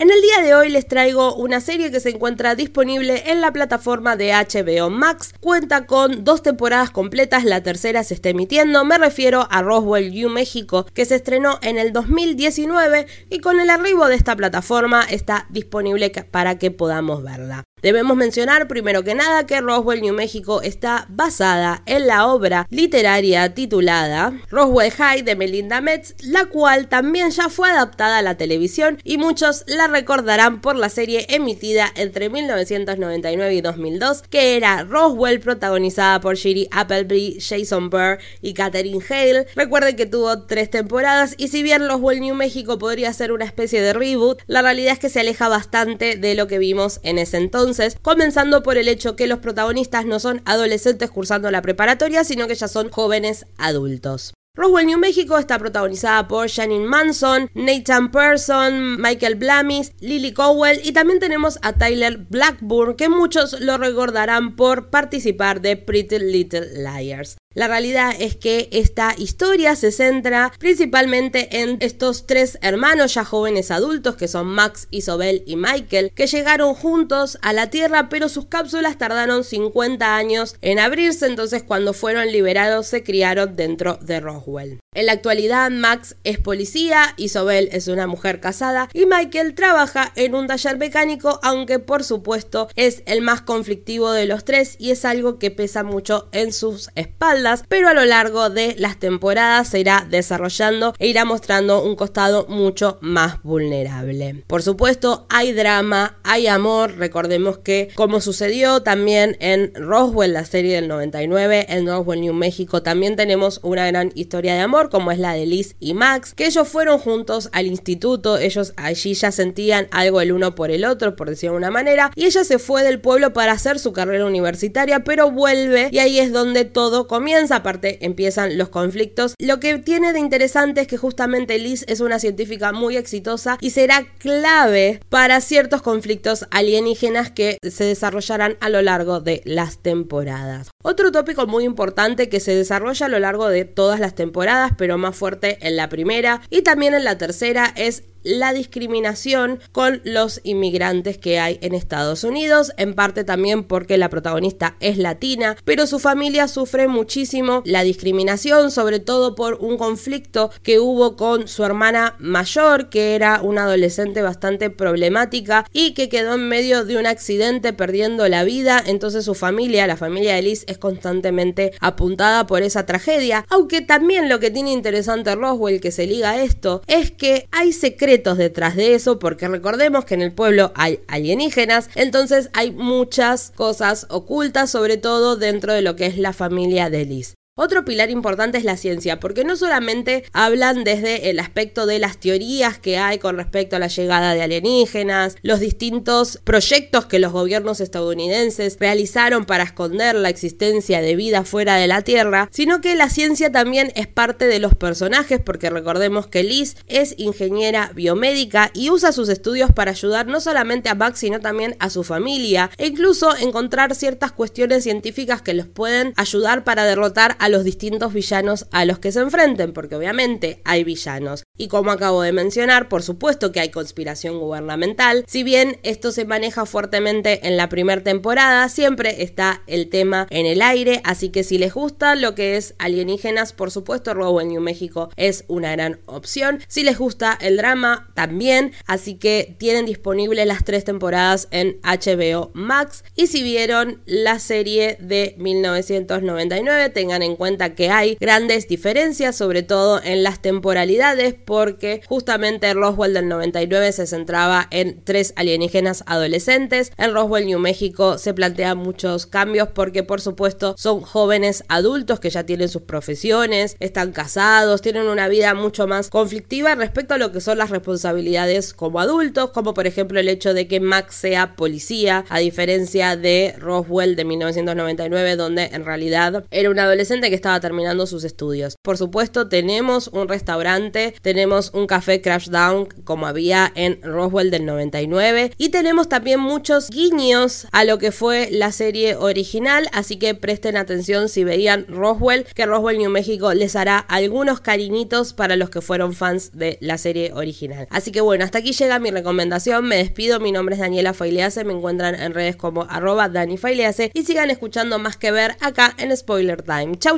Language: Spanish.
En el día de hoy les traigo una serie que se encuentra disponible en la plataforma de HBO Max. Cuenta con dos temporadas completas, la tercera se está emitiendo. Me refiero a Roswell U México, que se estrenó en el 2019 y con el arribo de esta plataforma está disponible para que podamos verla. Debemos mencionar primero que nada que Roswell, New México está basada en la obra literaria titulada Roswell High de Melinda Metz, la cual también ya fue adaptada a la televisión y muchos la recordarán por la serie emitida entre 1999 y 2002, que era Roswell protagonizada por Shiri Appleby, Jason Burr y Katherine Hale. Recuerden que tuvo tres temporadas y si bien Roswell, New México podría ser una especie de reboot, la realidad es que se aleja bastante de lo que vimos en ese entonces comenzando por el hecho que los protagonistas no son adolescentes cursando la preparatoria, sino que ya son jóvenes adultos. Roswell, New México está protagonizada por Janine Manson, Nathan Person, Michael Blamis, Lily Cowell y también tenemos a Tyler Blackburn, que muchos lo recordarán por participar de Pretty Little Liars. La realidad es que esta historia se centra principalmente en estos tres hermanos ya jóvenes adultos que son Max, Isobel y Michael, que llegaron juntos a la Tierra pero sus cápsulas tardaron 50 años en abrirse, entonces cuando fueron liberados se criaron dentro de Roswell. En la actualidad Max es policía, Isobel es una mujer casada y Michael trabaja en un taller mecánico, aunque por supuesto es el más conflictivo de los tres y es algo que pesa mucho en sus espaldas pero a lo largo de las temporadas se irá desarrollando e irá mostrando un costado mucho más vulnerable. Por supuesto, hay drama, hay amor, recordemos que como sucedió también en Roswell, la serie del 99, en Roswell, New México, también tenemos una gran historia de amor, como es la de Liz y Max, que ellos fueron juntos al instituto, ellos allí ya sentían algo el uno por el otro, por decirlo de una manera, y ella se fue del pueblo para hacer su carrera universitaria, pero vuelve y ahí es donde todo comienza aparte empiezan los conflictos. Lo que tiene de interesante es que justamente Liz es una científica muy exitosa y será clave para ciertos conflictos alienígenas que se desarrollarán a lo largo de las temporadas. Otro tópico muy importante que se desarrolla a lo largo de todas las temporadas, pero más fuerte en la primera y también en la tercera, es la discriminación con los inmigrantes que hay en Estados Unidos, en parte también porque la protagonista es latina, pero su familia sufre muchísimo la discriminación, sobre todo por un conflicto que hubo con su hermana mayor, que era una adolescente bastante problemática y que quedó en medio de un accidente perdiendo la vida, entonces su familia, la familia de Liz, es constantemente apuntada por esa tragedia, aunque también lo que tiene interesante Roswell que se liga a esto es que hay secretos detrás de eso, porque recordemos que en el pueblo hay alienígenas, entonces hay muchas cosas ocultas, sobre todo dentro de lo que es la familia de Liz. Otro pilar importante es la ciencia, porque no solamente hablan desde el aspecto de las teorías que hay con respecto a la llegada de alienígenas, los distintos proyectos que los gobiernos estadounidenses realizaron para esconder la existencia de vida fuera de la Tierra, sino que la ciencia también es parte de los personajes, porque recordemos que Liz es ingeniera biomédica y usa sus estudios para ayudar no solamente a Max, sino también a su familia, e incluso encontrar ciertas cuestiones científicas que los pueden ayudar para derrotar a los distintos villanos a los que se enfrenten, porque obviamente hay villanos. Y como acabo de mencionar, por supuesto que hay conspiración gubernamental. Si bien esto se maneja fuertemente en la primera temporada, siempre está el tema en el aire, así que si les gusta lo que es alienígenas, por supuesto Robo en New México es una gran opción. Si les gusta el drama, también, así que tienen disponible las tres temporadas en HBO Max. Y si vieron la serie de 1999, tengan en cuenta que hay grandes diferencias, sobre todo en las temporalidades, porque justamente Roswell del 99 se centraba en tres alienígenas adolescentes. En Roswell, New México, se plantean muchos cambios porque, por supuesto, son jóvenes adultos que ya tienen sus profesiones, están casados, tienen una vida mucho más conflictiva respecto a lo que son las responsabilidades como adultos, como por ejemplo el hecho de que Max sea policía, a diferencia de Roswell de 1999, donde en realidad era un adolescente que estaba terminando sus estudios. Por supuesto, tenemos un restaurante, tenemos un café Crash Down como había en Roswell del 99 y tenemos también muchos guiños a lo que fue la serie original, así que presten atención si veían Roswell, que Roswell New México les hará algunos cariñitos para los que fueron fans de la serie original. Así que bueno, hasta aquí llega mi recomendación, me despido, mi nombre es Daniela Failease, me encuentran en redes como arroba Dani Failease y sigan escuchando más que ver acá en Spoiler Time. Chau